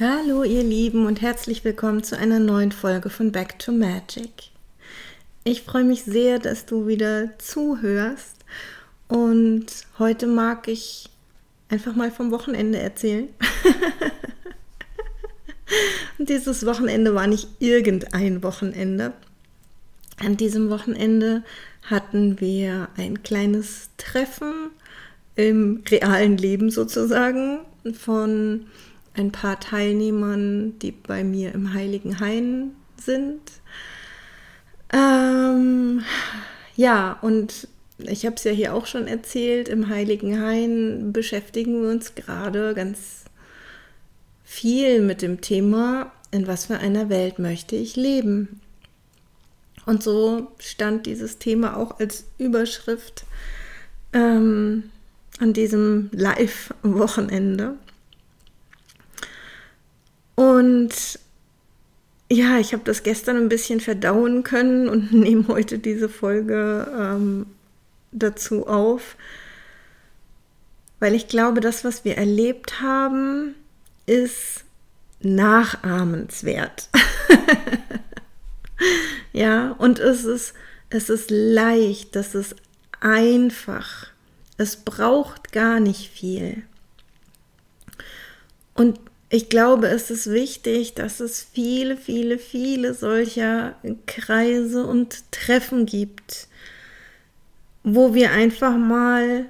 Hallo ihr Lieben und herzlich willkommen zu einer neuen Folge von Back to Magic. Ich freue mich sehr, dass du wieder zuhörst und heute mag ich einfach mal vom Wochenende erzählen. und dieses Wochenende war nicht irgendein Wochenende. An diesem Wochenende hatten wir ein kleines Treffen im realen Leben sozusagen von ein paar Teilnehmern, die bei mir im Heiligen Hain sind. Ähm, ja, und ich habe es ja hier auch schon erzählt, im Heiligen Hain beschäftigen wir uns gerade ganz viel mit dem Thema, in was für einer Welt möchte ich leben. Und so stand dieses Thema auch als Überschrift ähm, an diesem Live-Wochenende. Und ja, ich habe das gestern ein bisschen verdauen können und nehme heute diese Folge ähm, dazu auf, weil ich glaube, das, was wir erlebt haben, ist nachahmenswert. ja, und es ist, es ist leicht, das ist einfach. Es braucht gar nicht viel. Und ich glaube, es ist wichtig, dass es viele, viele, viele solcher Kreise und Treffen gibt, wo wir einfach mal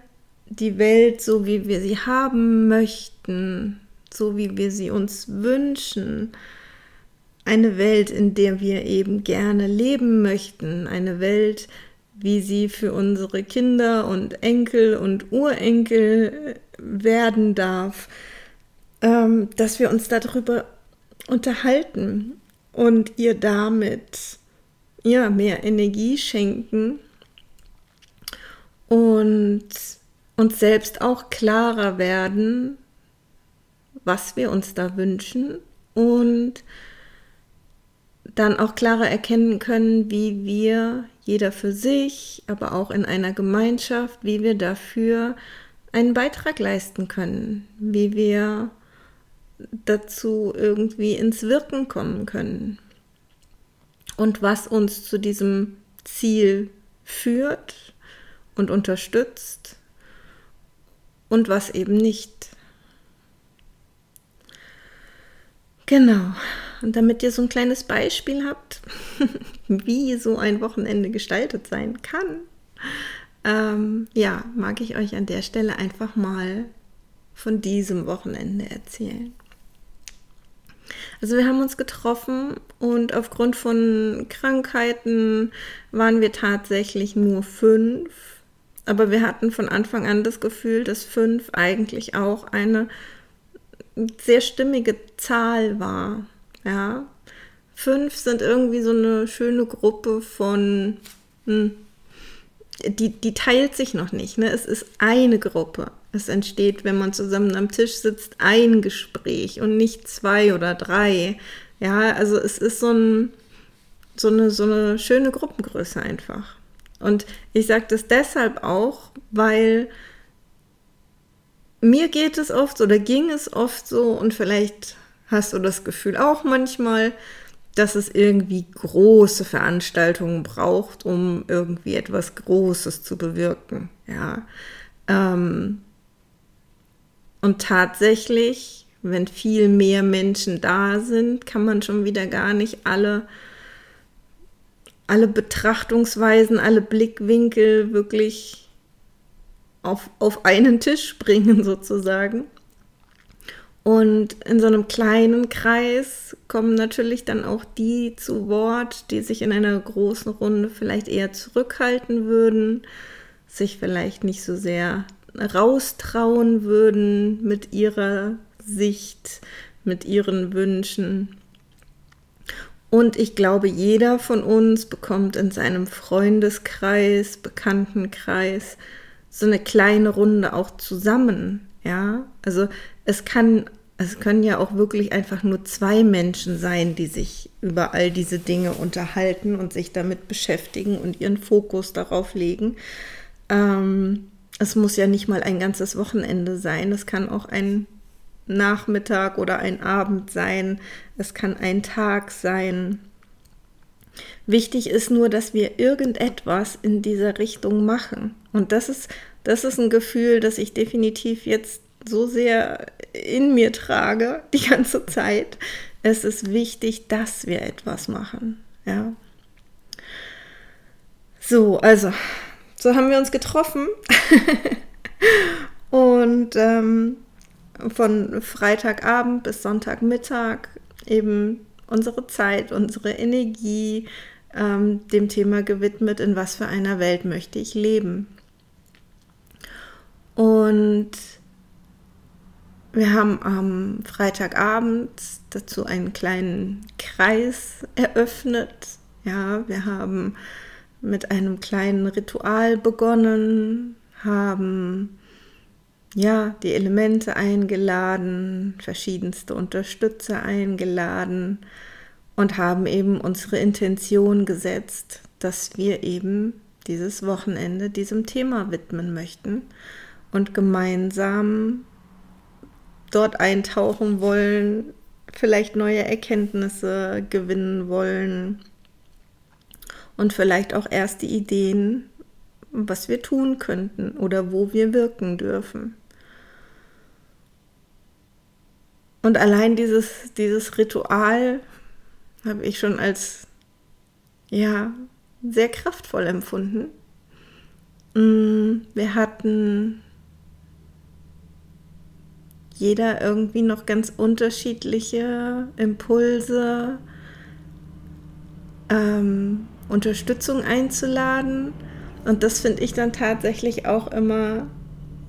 die Welt so, wie wir sie haben möchten, so wie wir sie uns wünschen, eine Welt, in der wir eben gerne leben möchten, eine Welt, wie sie für unsere Kinder und Enkel und Urenkel werden darf, ähm, dass wir uns darüber unterhalten und ihr damit ja mehr Energie schenken und uns selbst auch klarer werden, was wir uns da wünschen und dann auch klarer erkennen können, wie wir, jeder für sich, aber auch in einer Gemeinschaft, wie wir dafür einen Beitrag leisten können, wie wir dazu irgendwie ins Wirken kommen können und was uns zu diesem Ziel führt und unterstützt und was eben nicht. Genau. Und damit ihr so ein kleines Beispiel habt, wie so ein Wochenende gestaltet sein kann, ähm, ja, mag ich euch an der Stelle einfach mal von diesem Wochenende erzählen. Also wir haben uns getroffen und aufgrund von Krankheiten waren wir tatsächlich nur fünf. Aber wir hatten von Anfang an das Gefühl, dass fünf eigentlich auch eine sehr stimmige Zahl war. Ja, fünf sind irgendwie so eine schöne Gruppe von, hm, die, die teilt sich noch nicht. Ne? Es ist eine Gruppe. Es entsteht, wenn man zusammen am Tisch sitzt, ein Gespräch und nicht zwei oder drei. Ja, also es ist so, ein, so, eine, so eine schöne Gruppengröße einfach. Und ich sage das deshalb auch, weil mir geht es oft oder ging es oft so und vielleicht hast du das Gefühl auch manchmal, dass es irgendwie große Veranstaltungen braucht, um irgendwie etwas Großes zu bewirken. Ja. Ähm, und tatsächlich, wenn viel mehr Menschen da sind, kann man schon wieder gar nicht alle, alle Betrachtungsweisen, alle Blickwinkel wirklich auf, auf einen Tisch bringen sozusagen. Und in so einem kleinen Kreis kommen natürlich dann auch die zu Wort, die sich in einer großen Runde vielleicht eher zurückhalten würden, sich vielleicht nicht so sehr raustrauen würden mit ihrer Sicht, mit ihren Wünschen. Und ich glaube, jeder von uns bekommt in seinem Freundeskreis, Bekanntenkreis so eine kleine Runde auch zusammen. Ja, also es kann, es können ja auch wirklich einfach nur zwei Menschen sein, die sich über all diese Dinge unterhalten und sich damit beschäftigen und ihren Fokus darauf legen. Ähm, es muss ja nicht mal ein ganzes Wochenende sein. Es kann auch ein Nachmittag oder ein Abend sein. Es kann ein Tag sein. Wichtig ist nur, dass wir irgendetwas in dieser Richtung machen. Und das ist, das ist ein Gefühl, das ich definitiv jetzt so sehr in mir trage die ganze Zeit. Es ist wichtig, dass wir etwas machen. Ja. So, also, so haben wir uns getroffen. Und ähm, von Freitagabend bis Sonntagmittag eben unsere Zeit, unsere Energie ähm, dem Thema gewidmet, in was für einer Welt möchte ich leben. Und wir haben am Freitagabend dazu einen kleinen Kreis eröffnet. Ja, wir haben mit einem kleinen Ritual begonnen, haben ja die Elemente eingeladen, verschiedenste Unterstützer eingeladen und haben eben unsere Intention gesetzt, dass wir eben dieses Wochenende diesem Thema widmen möchten und gemeinsam dort eintauchen wollen, vielleicht neue Erkenntnisse gewinnen wollen und vielleicht auch erste Ideen, was wir tun könnten oder wo wir wirken dürfen. Und allein dieses, dieses Ritual habe ich schon als ja sehr kraftvoll empfunden. Mm, wir hatten jeder irgendwie noch ganz unterschiedliche Impulse, ähm, Unterstützung einzuladen. Und das finde ich dann tatsächlich auch immer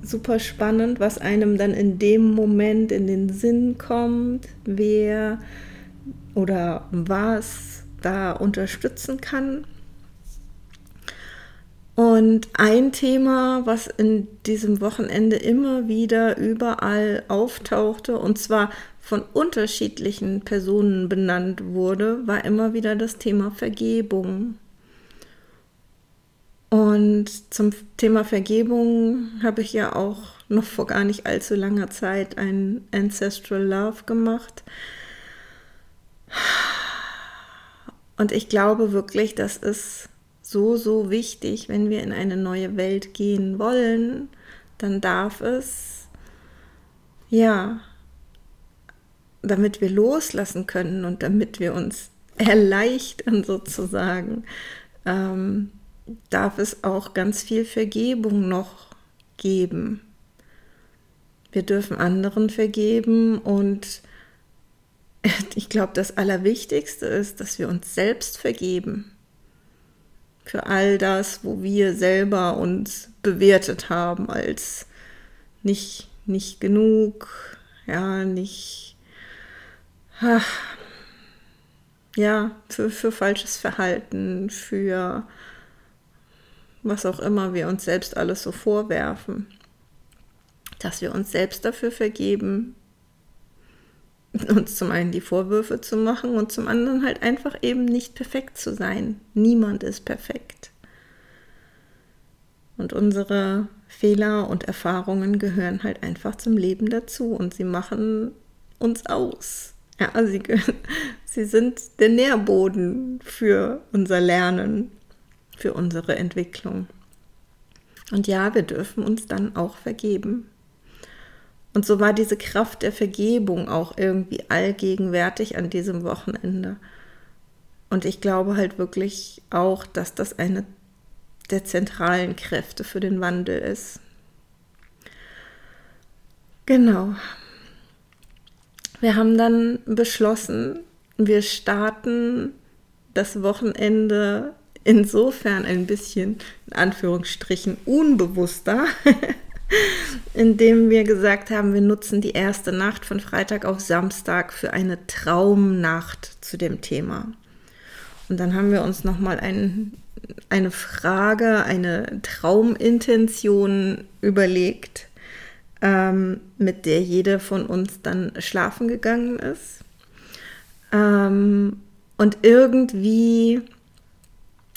super spannend, was einem dann in dem Moment in den Sinn kommt, wer oder was da unterstützen kann. Und ein Thema, was in diesem Wochenende immer wieder überall auftauchte, und zwar von unterschiedlichen Personen benannt wurde, war immer wieder das Thema Vergebung. Und zum Thema Vergebung habe ich ja auch noch vor gar nicht allzu langer Zeit ein Ancestral Love gemacht. Und ich glaube wirklich, dass es so, so wichtig, wenn wir in eine neue Welt gehen wollen, dann darf es, ja, damit wir loslassen können und damit wir uns erleichtern sozusagen, ähm, darf es auch ganz viel Vergebung noch geben. Wir dürfen anderen vergeben und ich glaube, das Allerwichtigste ist, dass wir uns selbst vergeben für all das, wo wir selber uns bewertet haben als nicht, nicht genug, ja, nicht, ach, ja, für, für falsches Verhalten, für was auch immer wir uns selbst alles so vorwerfen, dass wir uns selbst dafür vergeben, uns zum einen die Vorwürfe zu machen und zum anderen halt einfach eben nicht perfekt zu sein. Niemand ist perfekt. Und unsere Fehler und Erfahrungen gehören halt einfach zum Leben dazu und sie machen uns aus. Ja, sie, sie sind der Nährboden für unser Lernen, für unsere Entwicklung. Und ja, wir dürfen uns dann auch vergeben. Und so war diese Kraft der Vergebung auch irgendwie allgegenwärtig an diesem Wochenende. Und ich glaube halt wirklich auch, dass das eine der zentralen Kräfte für den Wandel ist. Genau. Wir haben dann beschlossen, wir starten das Wochenende insofern ein bisschen, in Anführungsstrichen, unbewusster, indem wir gesagt haben, wir nutzen die erste Nacht von Freitag auf Samstag für eine Traumnacht zu dem Thema. Und dann haben wir uns nochmal ein, eine Frage, eine Traumintention überlegt, ähm, mit der jeder von uns dann schlafen gegangen ist. Ähm, und irgendwie,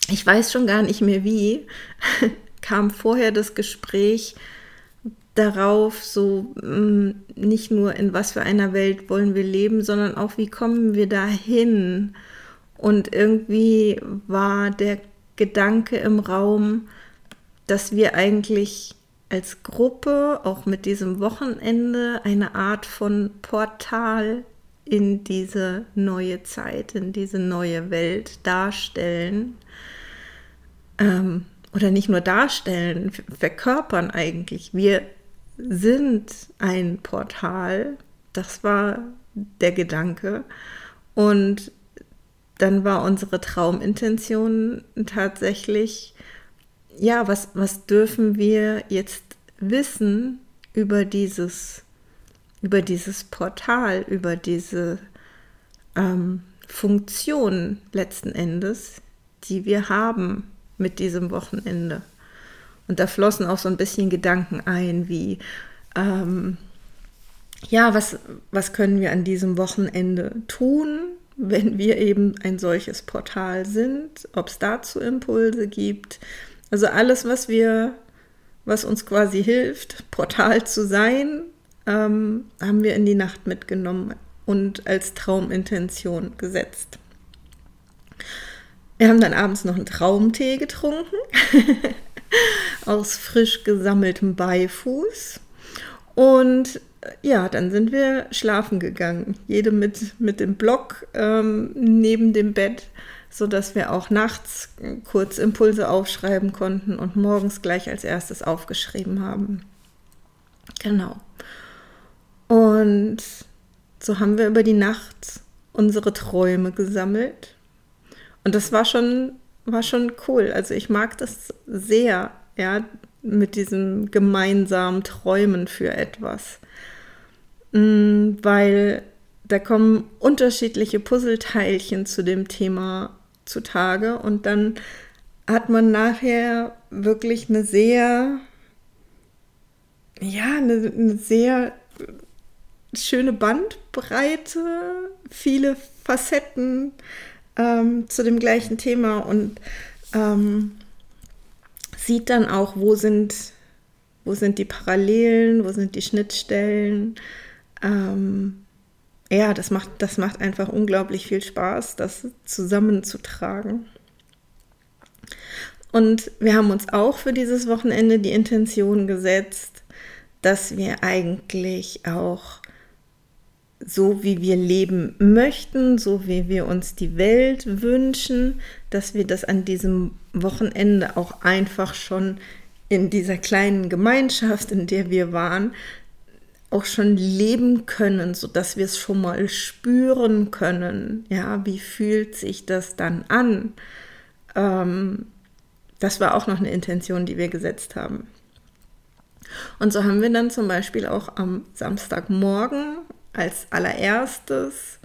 ich weiß schon gar nicht mehr wie, kam vorher das Gespräch darauf, so mm, nicht nur in was für einer Welt wollen wir leben, sondern auch wie kommen wir dahin. Und irgendwie war der Gedanke im Raum, dass wir eigentlich als Gruppe auch mit diesem Wochenende eine Art von Portal in diese neue Zeit, in diese neue Welt darstellen. Ähm, oder nicht nur darstellen, verkörpern eigentlich. Wir sind ein Portal. Das war der Gedanke. Und dann war unsere Traumintention tatsächlich, ja, was, was dürfen wir jetzt wissen über dieses, über dieses Portal, über diese ähm, Funktion letzten Endes, die wir haben mit diesem Wochenende. Und da flossen auch so ein bisschen Gedanken ein, wie, ähm, ja, was, was können wir an diesem Wochenende tun, wenn wir eben ein solches Portal sind, ob es dazu Impulse gibt. Also alles, was wir, was uns quasi hilft, Portal zu sein, ähm, haben wir in die Nacht mitgenommen und als Traumintention gesetzt. Wir haben dann abends noch einen Traumtee getrunken aus frisch gesammeltem Beifuß. Und ja, dann sind wir schlafen gegangen. Jede mit, mit dem Block ähm, neben dem Bett, sodass wir auch nachts kurz Impulse aufschreiben konnten und morgens gleich als erstes aufgeschrieben haben. Genau. Und so haben wir über die Nacht unsere Träume gesammelt. Und das war schon, war schon cool. Also ich mag das sehr, ja, mit diesem gemeinsamen Träumen für etwas. Mm, weil da kommen unterschiedliche Puzzleteilchen zu dem Thema zutage und dann hat man nachher wirklich eine sehr, ja, eine, eine sehr schöne Bandbreite, viele Facetten ähm, zu dem gleichen Thema und ähm, sieht dann auch, wo sind, wo sind die Parallelen, wo sind die Schnittstellen, ähm, ja, das macht, das macht einfach unglaublich viel Spaß, das zusammenzutragen. Und wir haben uns auch für dieses Wochenende die Intention gesetzt, dass wir eigentlich auch so wie wir leben möchten, so wie wir uns die Welt wünschen, dass wir das an diesem Wochenende auch einfach schon in dieser kleinen Gemeinschaft, in der wir waren, auch schon leben können, so dass wir es schon mal spüren können. Ja, wie fühlt sich das dann an? Ähm, das war auch noch eine Intention, die wir gesetzt haben. Und so haben wir dann zum Beispiel auch am Samstagmorgen als allererstes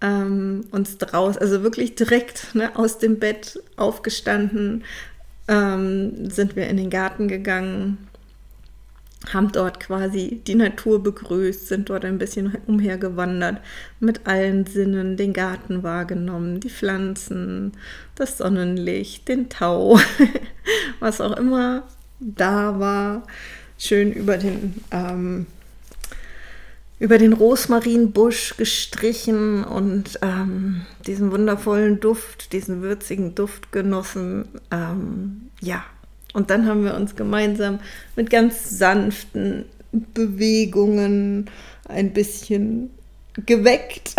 ähm, uns draus, also wirklich direkt ne, aus dem Bett aufgestanden, ähm, sind wir in den Garten gegangen, haben dort quasi die Natur begrüßt, sind dort ein bisschen umhergewandert, mit allen Sinnen den Garten wahrgenommen, die Pflanzen, das Sonnenlicht, den Tau, was auch immer da war, schön über den, ähm, über den Rosmarinbusch gestrichen und ähm, diesen wundervollen Duft, diesen würzigen Duft genossen. Ähm, ja, und dann haben wir uns gemeinsam mit ganz sanften Bewegungen ein bisschen geweckt.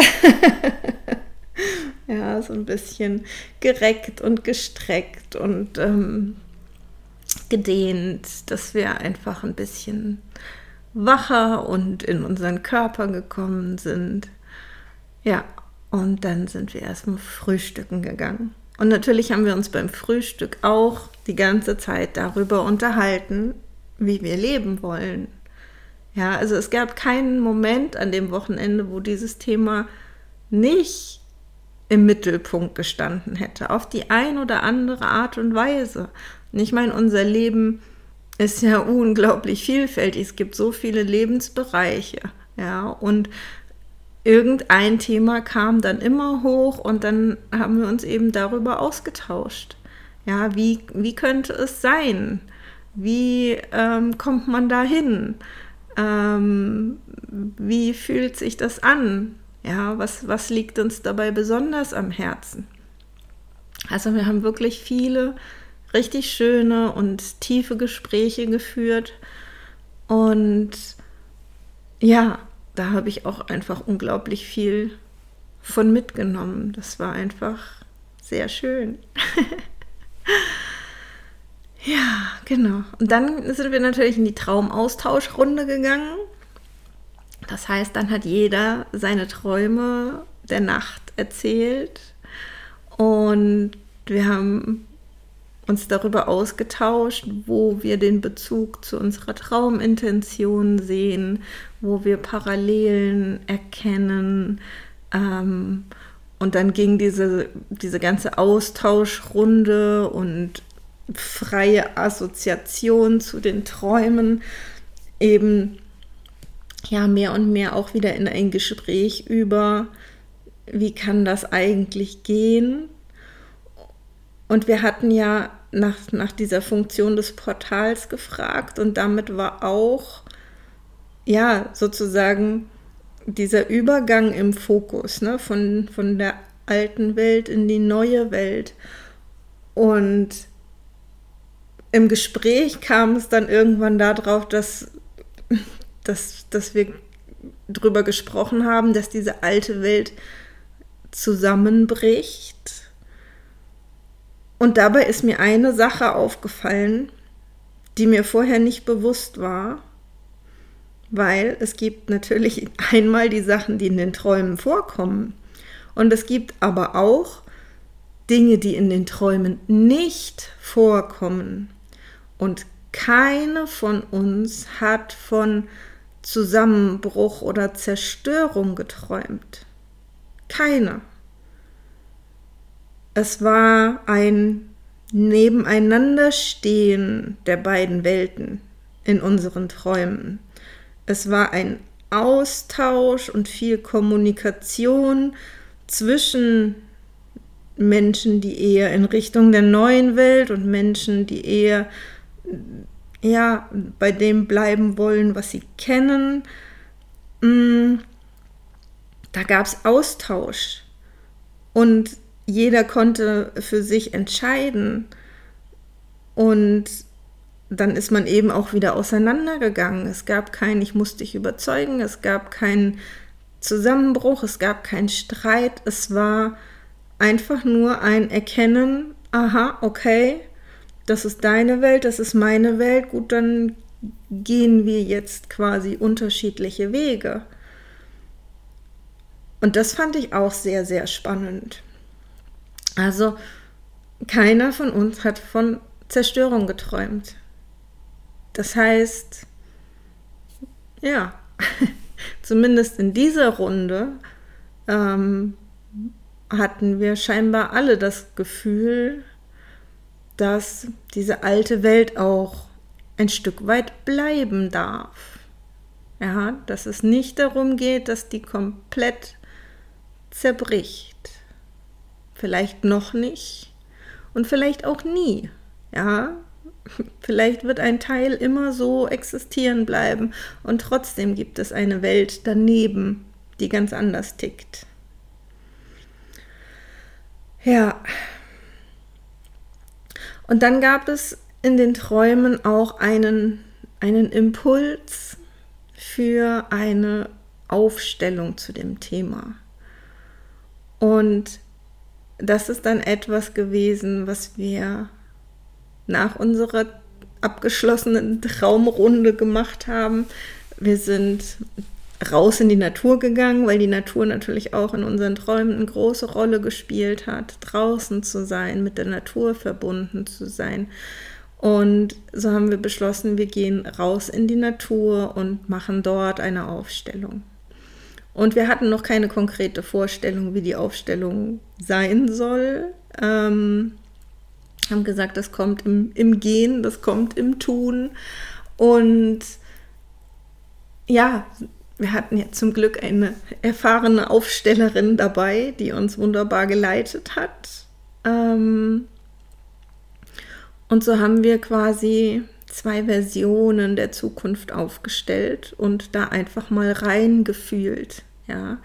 ja, so ein bisschen gereckt und gestreckt und ähm, gedehnt, dass wir einfach ein bisschen wacher und in unseren Körper gekommen sind. Ja, und dann sind wir erstmal frühstücken gegangen. Und natürlich haben wir uns beim Frühstück auch die ganze Zeit darüber unterhalten, wie wir leben wollen. Ja, also es gab keinen Moment an dem Wochenende, wo dieses Thema nicht im Mittelpunkt gestanden hätte, auf die ein oder andere Art und Weise. Und ich meine, unser Leben ist ja unglaublich vielfältig. Es gibt so viele Lebensbereiche, ja, und irgendein Thema kam dann immer hoch und dann haben wir uns eben darüber ausgetauscht. Ja, wie, wie könnte es sein? Wie ähm, kommt man da hin? Ähm, wie fühlt sich das an? Ja, was, was liegt uns dabei besonders am Herzen? Also wir haben wirklich viele richtig schöne und tiefe Gespräche geführt. Und ja, da habe ich auch einfach unglaublich viel von mitgenommen. Das war einfach sehr schön. ja, genau. Und dann sind wir natürlich in die Traumaustauschrunde gegangen. Das heißt, dann hat jeder seine Träume der Nacht erzählt und wir haben uns darüber ausgetauscht, wo wir den Bezug zu unserer Traumintention sehen, wo wir Parallelen erkennen. Ähm, und dann ging diese, diese ganze Austauschrunde und freie Assoziation zu den Träumen eben ja mehr und mehr auch wieder in ein Gespräch über, wie kann das eigentlich gehen? Und wir hatten ja nach, nach dieser Funktion des Portals gefragt und damit war auch, ja, sozusagen dieser Übergang im Fokus, ne, von, von der alten Welt in die neue Welt. Und im Gespräch kam es dann irgendwann darauf, dass, dass, dass wir darüber gesprochen haben, dass diese alte Welt zusammenbricht. Und dabei ist mir eine Sache aufgefallen, die mir vorher nicht bewusst war, weil es gibt natürlich einmal die Sachen, die in den Träumen vorkommen. Und es gibt aber auch Dinge, die in den Träumen nicht vorkommen. Und keine von uns hat von Zusammenbruch oder Zerstörung geträumt. Keine. Es war ein Nebeneinanderstehen der beiden Welten in unseren Träumen. Es war ein Austausch und viel Kommunikation zwischen Menschen, die eher in Richtung der neuen Welt und Menschen, die eher ja, bei dem bleiben wollen, was sie kennen. Mm, da gab es Austausch und jeder konnte für sich entscheiden. Und dann ist man eben auch wieder auseinandergegangen. Es gab kein, ich muss dich überzeugen, es gab keinen Zusammenbruch, es gab keinen Streit, es war einfach nur ein Erkennen, aha, okay, das ist deine Welt, das ist meine Welt, gut, dann gehen wir jetzt quasi unterschiedliche Wege. Und das fand ich auch sehr, sehr spannend. Also keiner von uns hat von Zerstörung geträumt. Das heißt, ja, zumindest in dieser Runde ähm, hatten wir scheinbar alle das Gefühl, dass diese alte Welt auch ein Stück weit bleiben darf. Ja, dass es nicht darum geht, dass die komplett zerbricht. Vielleicht noch nicht und vielleicht auch nie. Ja, vielleicht wird ein Teil immer so existieren bleiben und trotzdem gibt es eine Welt daneben, die ganz anders tickt. Ja, und dann gab es in den Träumen auch einen, einen Impuls für eine Aufstellung zu dem Thema. Und das ist dann etwas gewesen, was wir nach unserer abgeschlossenen Traumrunde gemacht haben. Wir sind raus in die Natur gegangen, weil die Natur natürlich auch in unseren Träumen eine große Rolle gespielt hat, draußen zu sein, mit der Natur verbunden zu sein. Und so haben wir beschlossen, wir gehen raus in die Natur und machen dort eine Aufstellung. Und wir hatten noch keine konkrete Vorstellung, wie die Aufstellung sein soll. Ähm, Haben gesagt, das kommt im, im Gehen, das kommt im Tun. Und ja, wir hatten ja zum Glück eine erfahrene Aufstellerin dabei, die uns wunderbar geleitet hat. Ähm, und so haben wir quasi zwei Versionen der Zukunft aufgestellt und da einfach mal reingefühlt. Ja,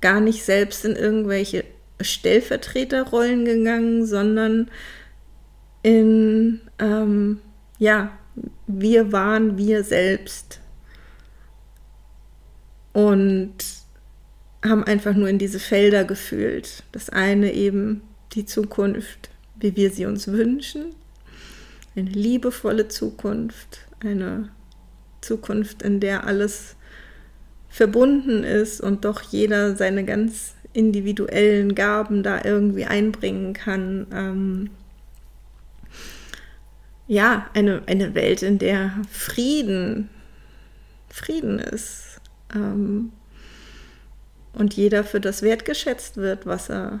gar nicht selbst in irgendwelche Stellvertreterrollen gegangen, sondern in, ähm, ja, wir waren wir selbst und haben einfach nur in diese Felder gefühlt. Das eine eben die Zukunft, wie wir sie uns wünschen, eine liebevolle Zukunft, eine Zukunft, in der alles verbunden ist und doch jeder seine ganz individuellen Gaben da irgendwie einbringen kann. Ähm, ja, eine, eine Welt, in der Frieden, Frieden ist. Ähm, und jeder für das wertgeschätzt wird, was er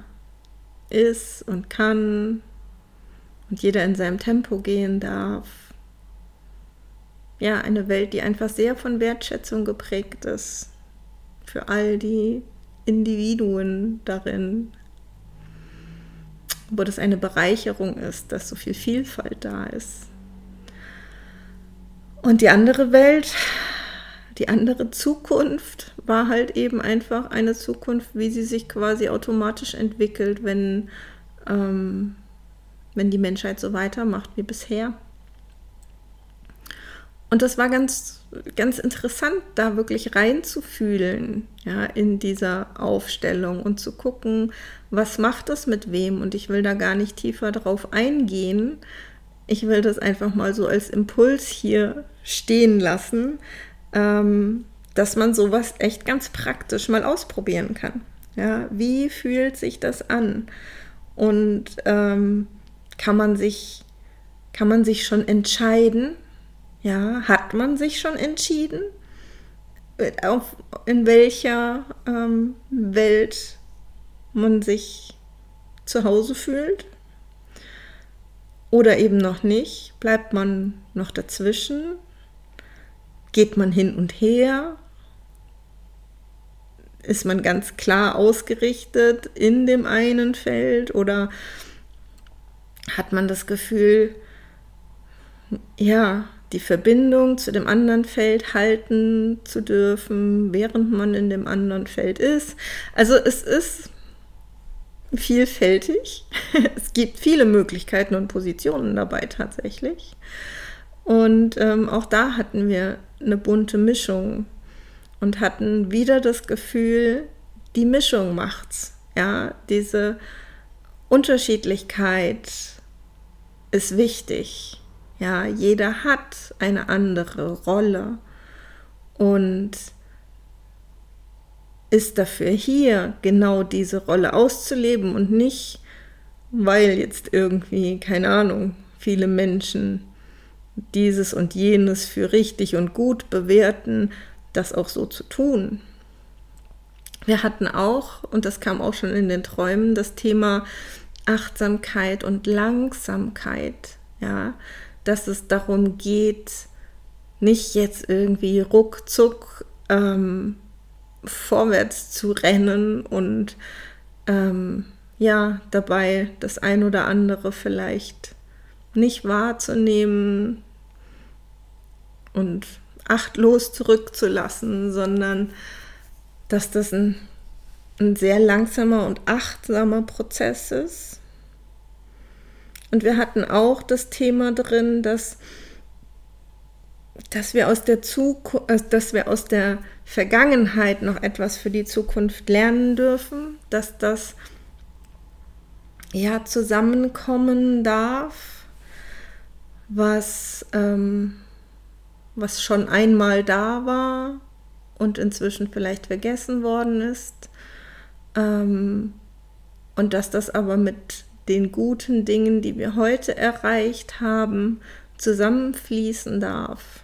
ist und kann. Und jeder in seinem Tempo gehen darf. Ja, eine Welt, die einfach sehr von Wertschätzung geprägt ist. Für all die Individuen darin. Wo das eine Bereicherung ist, dass so viel Vielfalt da ist. Und die andere Welt, die andere Zukunft war halt eben einfach eine Zukunft, wie sie sich quasi automatisch entwickelt, wenn, ähm, wenn die Menschheit so weitermacht wie bisher. Und das war ganz, ganz interessant, da wirklich reinzufühlen, ja, in dieser Aufstellung und zu gucken, was macht das mit wem. Und ich will da gar nicht tiefer drauf eingehen. Ich will das einfach mal so als Impuls hier stehen lassen, ähm, dass man sowas echt ganz praktisch mal ausprobieren kann. Ja, wie fühlt sich das an? Und ähm, kann man sich, kann man sich schon entscheiden, ja, hat man sich schon entschieden, auf, in welcher ähm, Welt man sich zu Hause fühlt? Oder eben noch nicht? Bleibt man noch dazwischen? Geht man hin und her? Ist man ganz klar ausgerichtet in dem einen Feld? Oder hat man das Gefühl, ja, die Verbindung zu dem anderen Feld halten zu dürfen, während man in dem anderen Feld ist. Also es ist vielfältig. Es gibt viele Möglichkeiten und Positionen dabei tatsächlich. Und ähm, auch da hatten wir eine bunte Mischung und hatten wieder das Gefühl, die Mischung macht's. Ja, diese Unterschiedlichkeit ist wichtig. Ja, jeder hat eine andere Rolle und ist dafür hier, genau diese Rolle auszuleben und nicht, weil jetzt irgendwie, keine Ahnung, viele Menschen dieses und jenes für richtig und gut bewerten, das auch so zu tun. Wir hatten auch, und das kam auch schon in den Träumen, das Thema Achtsamkeit und Langsamkeit. Ja, dass es darum geht, nicht jetzt irgendwie ruckzuck ähm, vorwärts zu rennen und ähm, ja, dabei das ein oder andere vielleicht nicht wahrzunehmen und achtlos zurückzulassen, sondern dass das ein, ein sehr langsamer und achtsamer Prozess ist und wir hatten auch das Thema drin, dass, dass, wir aus der Zukunft, äh, dass wir aus der Vergangenheit noch etwas für die Zukunft lernen dürfen, dass das ja zusammenkommen darf, was, ähm, was schon einmal da war und inzwischen vielleicht vergessen worden ist. Ähm, und dass das aber mit den guten Dingen, die wir heute erreicht haben, zusammenfließen darf.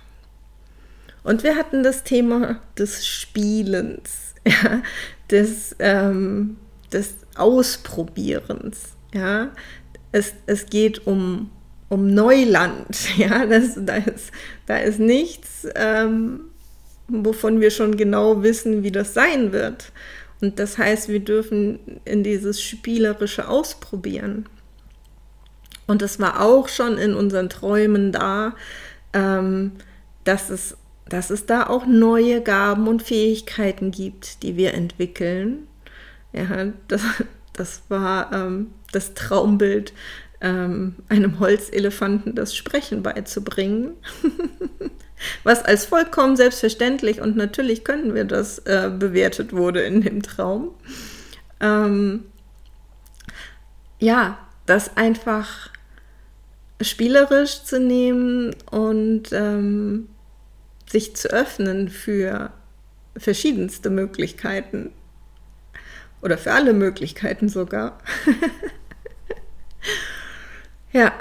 Und wir hatten das Thema des Spielens, ja, des, ähm, des Ausprobierens. Ja. es, es geht um, um Neuland. Ja, das, da, ist, da ist nichts, ähm, wovon wir schon genau wissen, wie das sein wird. Und das heißt, wir dürfen in dieses Spielerische ausprobieren. Und es war auch schon in unseren Träumen da, ähm, dass, es, dass es da auch neue Gaben und Fähigkeiten gibt, die wir entwickeln. Ja, das, das war ähm, das Traumbild, ähm, einem Holzelefanten das Sprechen beizubringen. Was als vollkommen selbstverständlich und natürlich können wir das äh, bewertet wurde in dem Traum. Ähm, ja, das einfach spielerisch zu nehmen und ähm, sich zu öffnen für verschiedenste Möglichkeiten oder für alle Möglichkeiten sogar. ja,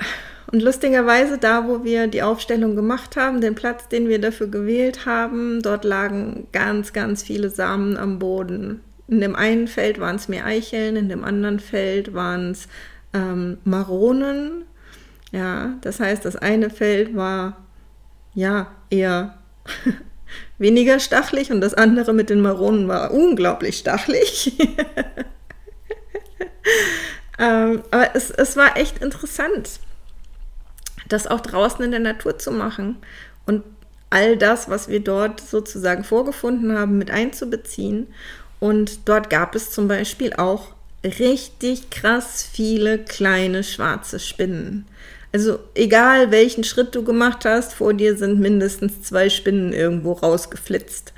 und lustigerweise da, wo wir die Aufstellung gemacht haben, den Platz, den wir dafür gewählt haben, dort lagen ganz, ganz viele Samen am Boden. In dem einen Feld waren es mehr Eicheln, in dem anderen Feld waren es ähm, Maronen. Ja, das heißt, das eine Feld war ja eher weniger stachelig und das andere mit den Maronen war unglaublich stachelig. ähm, aber es, es war echt interessant, das auch draußen in der Natur zu machen und all das, was wir dort sozusagen vorgefunden haben, mit einzubeziehen. Und dort gab es zum Beispiel auch richtig krass viele kleine schwarze Spinnen. Also egal welchen Schritt du gemacht hast, vor dir sind mindestens zwei Spinnen irgendwo rausgeflitzt.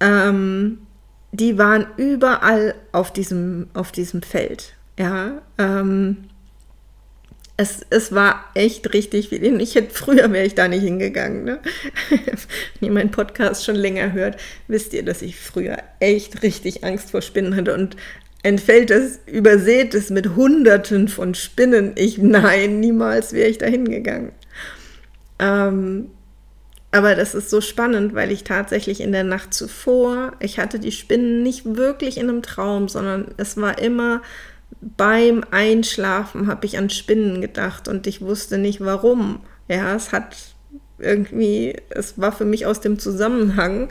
Ähm, die waren überall auf diesem, auf diesem Feld. Ja, ähm, es, es war echt richtig viel. Ich hätte früher wäre ich da nicht hingegangen. Ne? Wenn ihr meinen Podcast schon länger hört, wisst ihr, dass ich früher echt richtig Angst vor Spinnen hatte und Feld, das übersät ist mit Hunderten von Spinnen. Ich, nein, niemals wäre ich da hingegangen. Ähm, aber das ist so spannend, weil ich tatsächlich in der Nacht zuvor, ich hatte die Spinnen nicht wirklich in einem Traum, sondern es war immer beim Einschlafen habe ich an Spinnen gedacht und ich wusste nicht warum. Ja, es hat irgendwie, es war für mich aus dem Zusammenhang.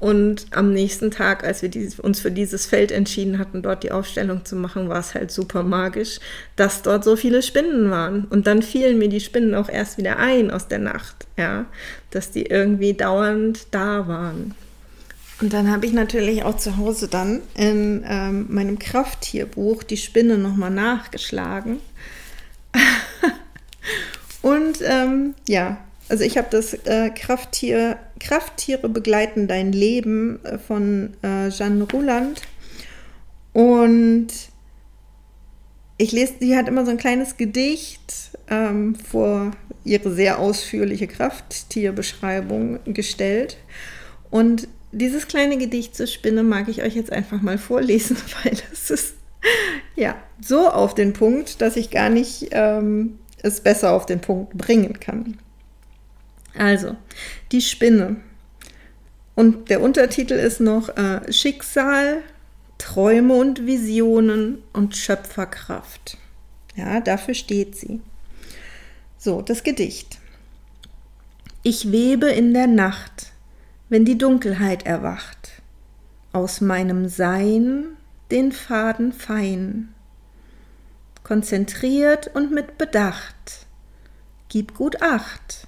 Und am nächsten Tag, als wir dieses, uns für dieses Feld entschieden hatten, dort die Aufstellung zu machen, war es halt super magisch, dass dort so viele Spinnen waren. Und dann fielen mir die Spinnen auch erst wieder ein aus der Nacht, ja, dass die irgendwie dauernd da waren. Und dann habe ich natürlich auch zu Hause dann in ähm, meinem Krafttierbuch die Spinne nochmal nachgeschlagen. und ähm, ja, also ich habe das äh, Krafttier, Krafttiere begleiten dein Leben äh, von äh, Jeanne Ruland. Und ich lese, sie hat immer so ein kleines Gedicht ähm, vor ihre sehr ausführliche Krafttierbeschreibung gestellt. Und dieses kleine Gedicht zur Spinne mag ich euch jetzt einfach mal vorlesen, weil es ist ja so auf den Punkt, dass ich gar nicht ähm, es besser auf den Punkt bringen kann. Also, die Spinne. Und der Untertitel ist noch äh, Schicksal, Träume und Visionen und Schöpferkraft. Ja, dafür steht sie. So, das Gedicht. Ich webe in der Nacht wenn die Dunkelheit erwacht, aus meinem Sein den Faden fein, konzentriert und mit Bedacht, gib gut Acht,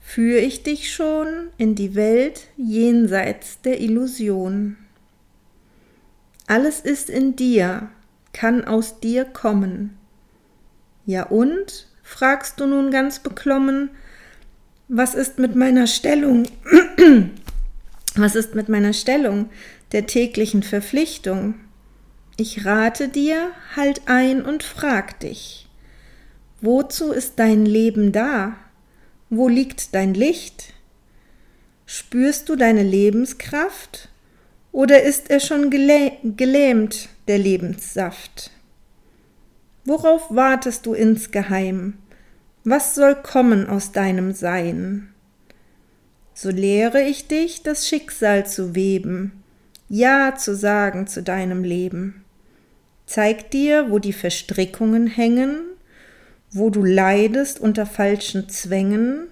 führ ich dich schon in die Welt jenseits der Illusion. Alles ist in dir, kann aus dir kommen. Ja und, fragst du nun ganz beklommen, was ist mit meiner Stellung? Was ist mit meiner Stellung der täglichen Verpflichtung? Ich rate dir, halt ein und frag dich. Wozu ist dein Leben da? Wo liegt dein Licht? Spürst du deine Lebenskraft? Oder ist er schon geläh gelähmt, der Lebenssaft? Worauf wartest du insgeheim? Was soll kommen aus deinem Sein? So lehre ich dich, das Schicksal zu weben, Ja zu sagen zu deinem Leben. Zeig dir, wo die Verstrickungen hängen wo du leidest unter falschen Zwängen,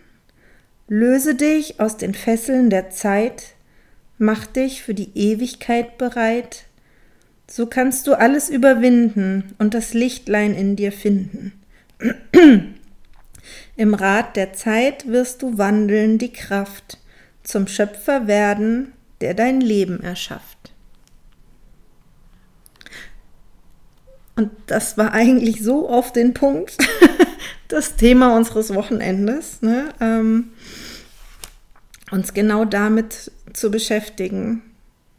löse dich aus den Fesseln der Zeit, mach dich für die Ewigkeit bereit, so kannst du alles überwinden und das Lichtlein in dir finden. Im Rat der Zeit wirst du wandeln die Kraft, zum Schöpfer werden, der dein Leben erschafft. Und das war eigentlich so auf den Punkt das Thema unseres Wochenendes, ne? ähm, uns genau damit zu beschäftigen.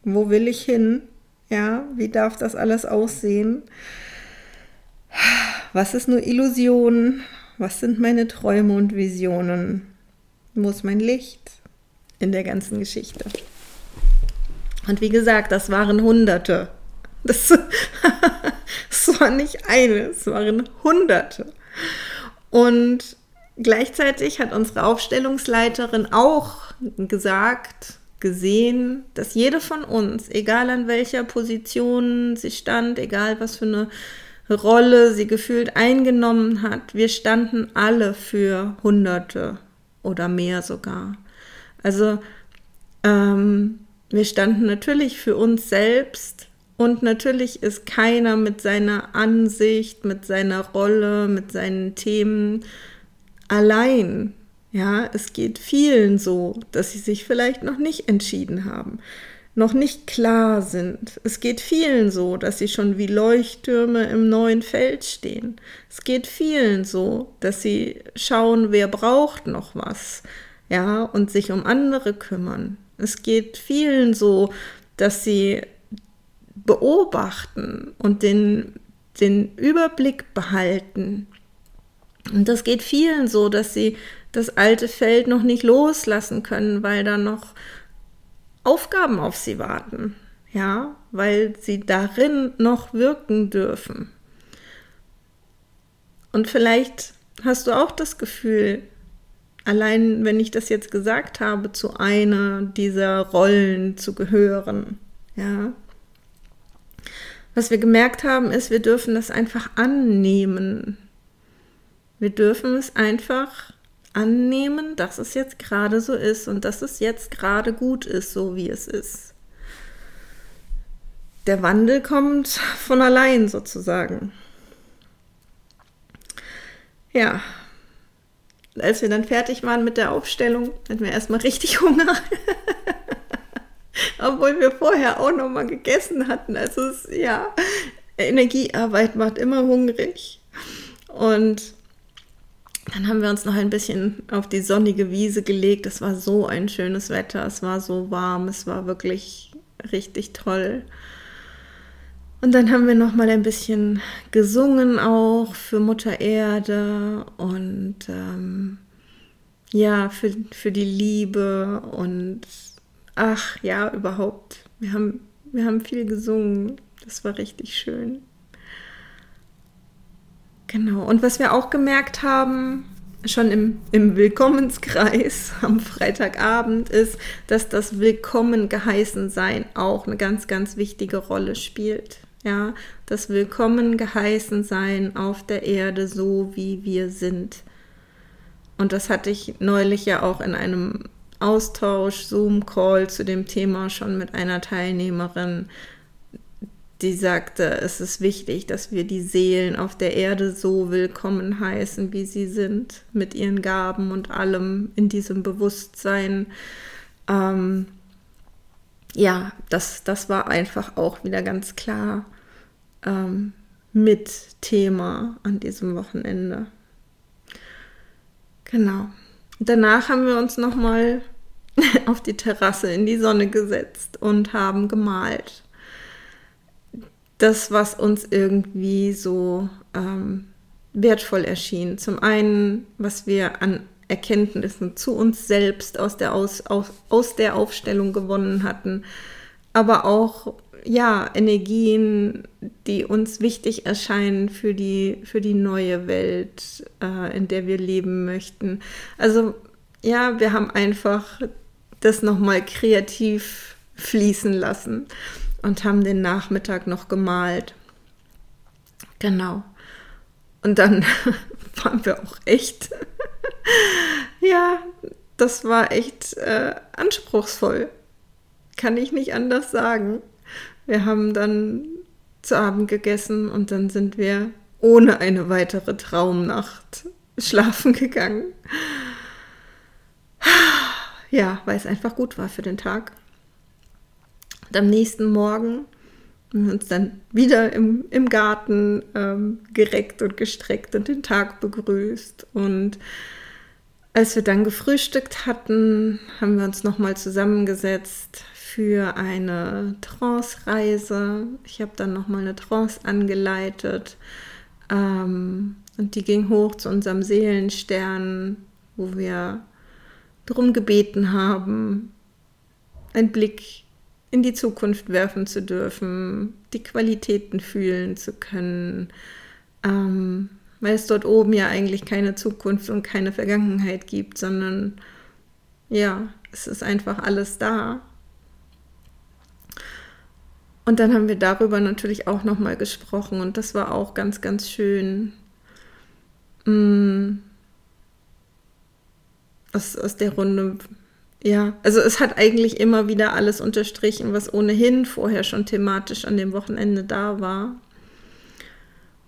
Wo will ich hin? Ja, wie darf das alles aussehen? Was ist nur Illusion? Was sind meine Träume und Visionen? Wo ist mein Licht in der ganzen Geschichte? Und wie gesagt, das waren Hunderte. Das, das war nicht eine, es waren Hunderte. Und gleichzeitig hat unsere Aufstellungsleiterin auch gesagt, gesehen, dass jede von uns, egal an welcher Position sie stand, egal was für eine Rolle sie gefühlt eingenommen hat, wir standen alle für Hunderte oder mehr sogar. Also ähm, wir standen natürlich für uns selbst und natürlich ist keiner mit seiner Ansicht, mit seiner Rolle, mit seinen Themen allein. Ja, es geht vielen so, dass sie sich vielleicht noch nicht entschieden haben, noch nicht klar sind. Es geht vielen so, dass sie schon wie Leuchttürme im neuen Feld stehen. Es geht vielen so, dass sie schauen, wer braucht noch was, ja, und sich um andere kümmern. Es geht vielen so, dass sie beobachten und den, den Überblick behalten. Und das geht vielen so, dass sie das alte Feld noch nicht loslassen können, weil da noch Aufgaben auf sie warten. Ja, weil sie darin noch wirken dürfen. Und vielleicht hast du auch das Gefühl, allein wenn ich das jetzt gesagt habe, zu einer dieser Rollen zu gehören. Ja. Was wir gemerkt haben, ist, wir dürfen das einfach annehmen. Wir dürfen es einfach annehmen, dass es jetzt gerade so ist und dass es jetzt gerade gut ist, so wie es ist. Der Wandel kommt von allein sozusagen. Ja, als wir dann fertig waren mit der Aufstellung, hatten wir erstmal richtig Hunger. Obwohl wir vorher auch noch mal gegessen hatten. Also es, ja, Energiearbeit macht immer hungrig. Und dann haben wir uns noch ein bisschen auf die sonnige Wiese gelegt. Es war so ein schönes Wetter, es war so warm, es war wirklich richtig toll. Und dann haben wir noch mal ein bisschen gesungen auch für Mutter Erde und ähm, ja für, für die Liebe und ach ja überhaupt. Wir haben wir haben viel gesungen. Das war richtig schön. Genau. Und was wir auch gemerkt haben, schon im, im Willkommenskreis am Freitagabend, ist, dass das Willkommen geheißen sein auch eine ganz, ganz wichtige Rolle spielt. Ja, das Willkommen geheißen sein auf der Erde, so wie wir sind. Und das hatte ich neulich ja auch in einem Austausch, Zoom-Call zu dem Thema schon mit einer Teilnehmerin die sagte, es ist wichtig, dass wir die Seelen auf der Erde so willkommen heißen, wie sie sind, mit ihren Gaben und allem in diesem Bewusstsein. Ähm, ja, das, das war einfach auch wieder ganz klar ähm, mit Thema an diesem Wochenende. Genau. Danach haben wir uns nochmal auf die Terrasse in die Sonne gesetzt und haben gemalt das, was uns irgendwie so ähm, wertvoll erschien. Zum einen, was wir an Erkenntnissen zu uns selbst aus der, aus, aus, aus der Aufstellung gewonnen hatten, aber auch ja, Energien, die uns wichtig erscheinen für die, für die neue Welt, äh, in der wir leben möchten. Also ja, wir haben einfach das nochmal kreativ fließen lassen und haben den Nachmittag noch gemalt. Genau. Und dann waren wir auch echt. ja, das war echt äh, anspruchsvoll. Kann ich nicht anders sagen. Wir haben dann zu Abend gegessen und dann sind wir ohne eine weitere Traumnacht schlafen gegangen. Ja, weil es einfach gut war für den Tag. Und am nächsten Morgen haben wir uns dann wieder im, im Garten ähm, gereckt und gestreckt und den Tag begrüßt. Und als wir dann gefrühstückt hatten, haben wir uns nochmal zusammengesetzt für eine Trance-Reise. Ich habe dann nochmal eine Trance angeleitet. Ähm, und die ging hoch zu unserem Seelenstern, wo wir darum gebeten haben, einen Blick in die Zukunft werfen zu dürfen, die Qualitäten fühlen zu können, ähm, weil es dort oben ja eigentlich keine Zukunft und keine Vergangenheit gibt, sondern ja, es ist einfach alles da. Und dann haben wir darüber natürlich auch nochmal gesprochen und das war auch ganz, ganz schön. Mm. Aus, aus der Runde ja, also es hat eigentlich immer wieder alles unterstrichen, was ohnehin vorher schon thematisch an dem Wochenende da war.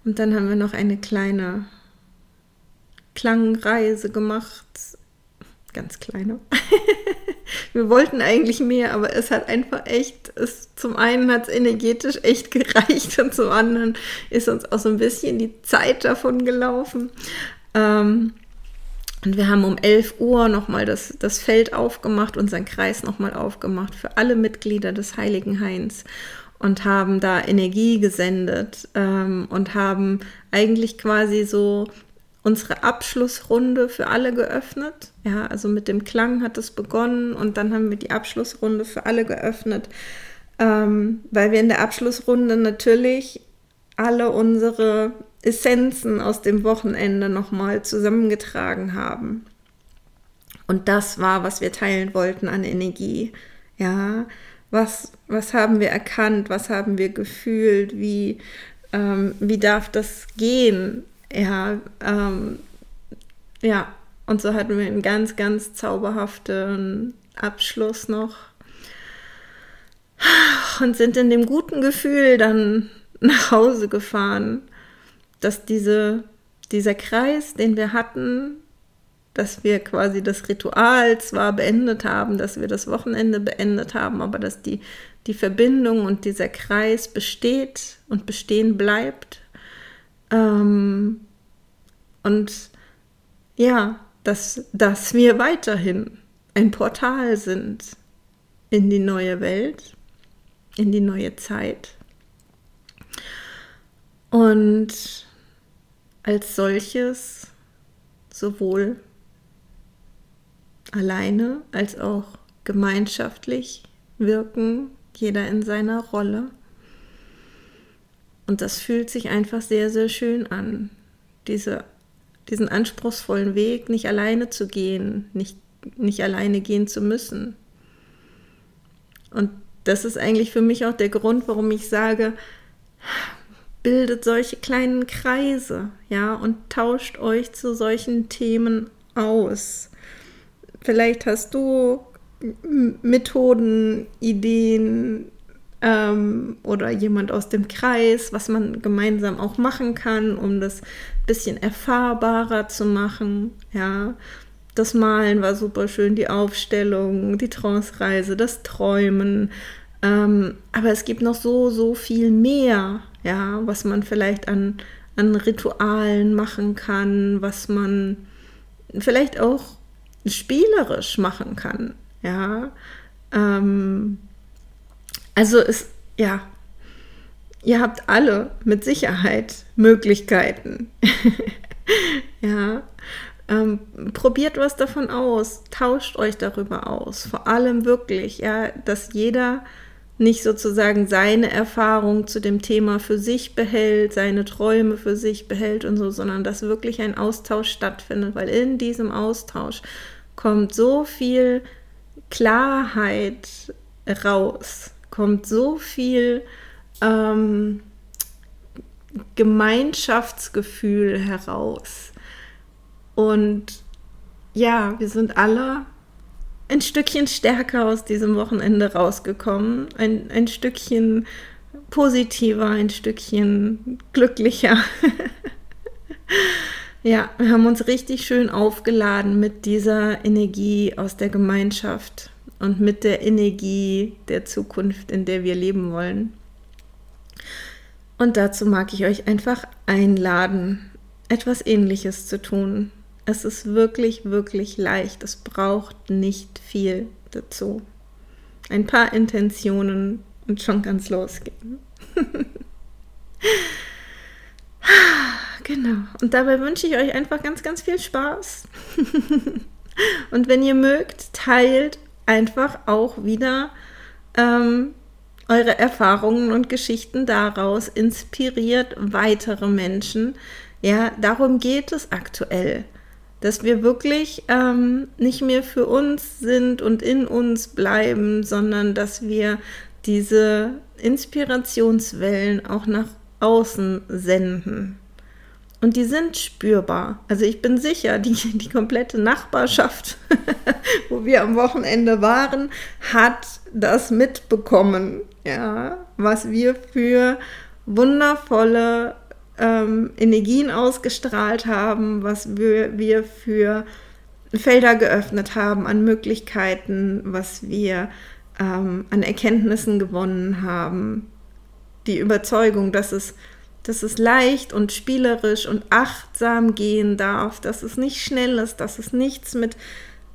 Und dann haben wir noch eine kleine Klangreise gemacht. Ganz kleine. wir wollten eigentlich mehr, aber es hat einfach echt, es, zum einen hat es energetisch echt gereicht und zum anderen ist uns auch so ein bisschen die Zeit davon gelaufen. Ähm, und wir haben um 11 Uhr nochmal das, das Feld aufgemacht, unseren Kreis nochmal aufgemacht für alle Mitglieder des Heiligen Hains und haben da Energie gesendet ähm, und haben eigentlich quasi so unsere Abschlussrunde für alle geöffnet. Ja, also mit dem Klang hat es begonnen und dann haben wir die Abschlussrunde für alle geöffnet, ähm, weil wir in der Abschlussrunde natürlich alle unsere Essenzen aus dem Wochenende nochmal zusammengetragen haben. Und das war, was wir teilen wollten an Energie. Ja, was, was haben wir erkannt, was haben wir gefühlt, wie, ähm, wie darf das gehen? Ja, ähm, ja, und so hatten wir einen ganz, ganz zauberhaften Abschluss noch und sind in dem guten Gefühl dann nach Hause gefahren dass diese, dieser Kreis, den wir hatten, dass wir quasi das Ritual zwar beendet haben, dass wir das Wochenende beendet haben, aber dass die, die Verbindung und dieser Kreis besteht und bestehen bleibt. Ähm, und ja, dass, dass wir weiterhin ein Portal sind in die neue Welt, in die neue Zeit. Und als solches sowohl alleine als auch gemeinschaftlich wirken, jeder in seiner Rolle. Und das fühlt sich einfach sehr, sehr schön an, diese, diesen anspruchsvollen Weg nicht alleine zu gehen, nicht, nicht alleine gehen zu müssen. Und das ist eigentlich für mich auch der Grund, warum ich sage, bildet solche kleinen Kreise, ja, und tauscht euch zu solchen Themen aus. Vielleicht hast du Methoden, Ideen ähm, oder jemand aus dem Kreis, was man gemeinsam auch machen kann, um das bisschen erfahrbarer zu machen, ja. Das Malen war super schön, die Aufstellung, die Trance-Reise, das Träumen. Ähm, aber es gibt noch so, so viel mehr, ja, was man vielleicht an, an Ritualen machen kann, was man vielleicht auch spielerisch machen kann, ja. Ähm, also es, ja, ihr habt alle mit Sicherheit Möglichkeiten. ja. Ähm, probiert was davon aus, tauscht euch darüber aus. Vor allem wirklich, ja, dass jeder nicht sozusagen seine Erfahrung zu dem Thema für sich behält, seine Träume für sich behält und so, sondern dass wirklich ein Austausch stattfindet, weil in diesem Austausch kommt so viel Klarheit raus, kommt so viel ähm, Gemeinschaftsgefühl heraus, Und ja, wir sind alle ein Stückchen stärker aus diesem Wochenende rausgekommen, ein, ein Stückchen positiver, ein Stückchen glücklicher. ja, wir haben uns richtig schön aufgeladen mit dieser Energie aus der Gemeinschaft und mit der Energie der Zukunft, in der wir leben wollen. Und dazu mag ich euch einfach einladen, etwas Ähnliches zu tun. Es ist wirklich, wirklich leicht. Es braucht nicht viel dazu. Ein paar Intentionen und schon ganz losgehen. genau. Und dabei wünsche ich euch einfach ganz, ganz viel Spaß. und wenn ihr mögt, teilt einfach auch wieder ähm, eure Erfahrungen und Geschichten daraus, inspiriert weitere Menschen. Ja, darum geht es aktuell dass wir wirklich ähm, nicht mehr für uns sind und in uns bleiben, sondern dass wir diese Inspirationswellen auch nach außen senden. Und die sind spürbar. Also ich bin sicher, die, die komplette Nachbarschaft, wo wir am Wochenende waren, hat das mitbekommen, ja, was wir für wundervolle ähm, Energien ausgestrahlt haben, was wir, wir für Felder geöffnet haben an Möglichkeiten, was wir ähm, an Erkenntnissen gewonnen haben. Die Überzeugung, dass es, dass es leicht und spielerisch und achtsam gehen darf, dass es nicht schnell ist, dass es nichts mit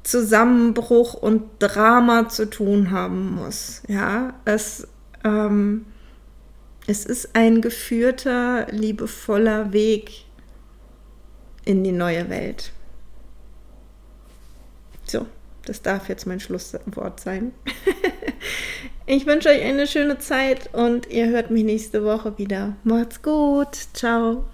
Zusammenbruch und Drama zu tun haben muss. Ja, es ähm, es ist ein geführter, liebevoller Weg in die neue Welt. So, das darf jetzt mein Schlusswort sein. ich wünsche euch eine schöne Zeit und ihr hört mich nächste Woche wieder. Macht's gut. Ciao.